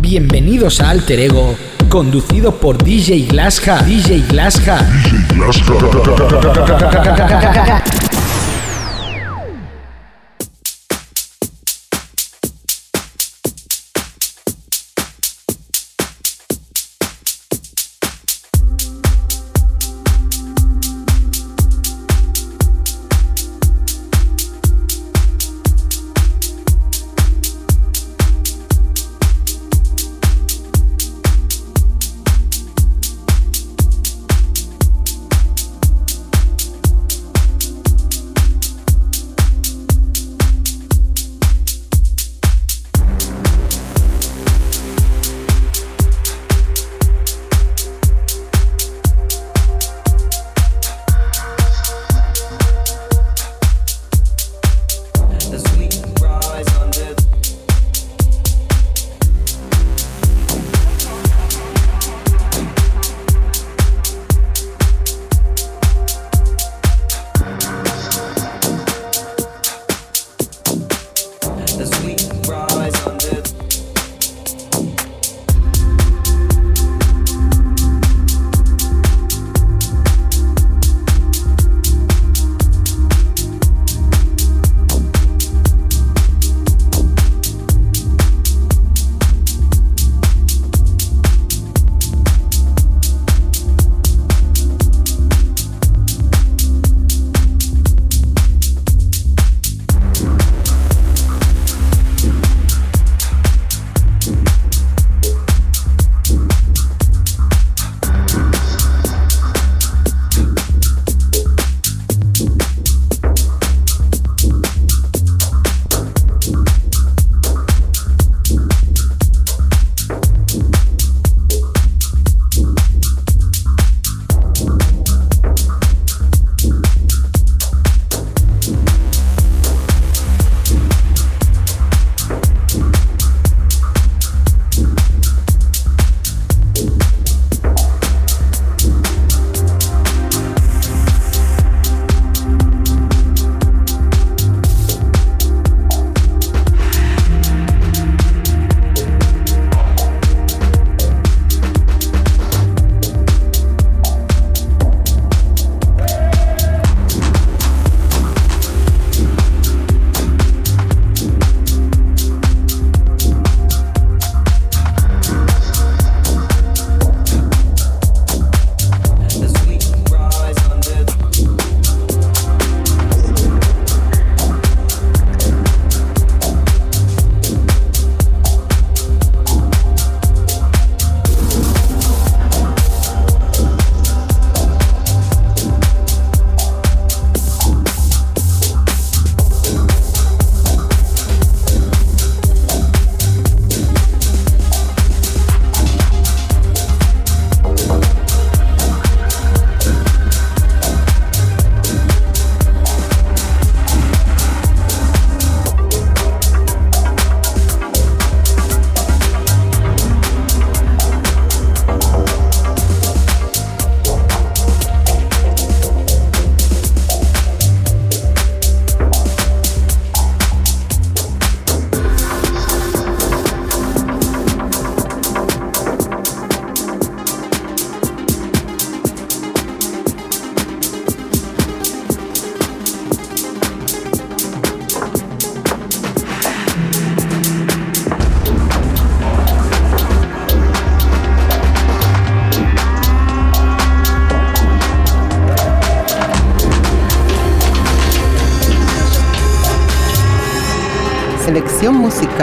Bienvenidos a Alter Ego, conducido por DJ Glasja. DJ Glasja.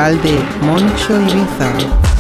musical de Moncho Ibiza.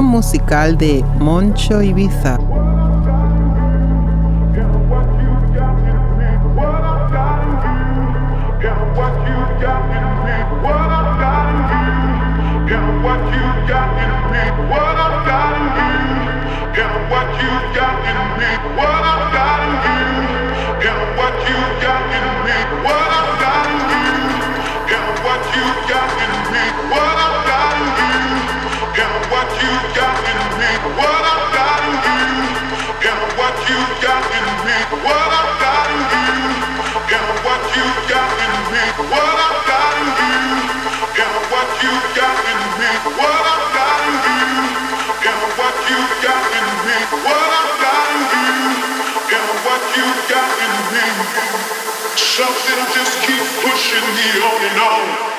Musical de Moncho Ibiza. Something just keeps pushing me on and on.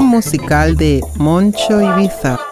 Musical de Moncho Ibiza.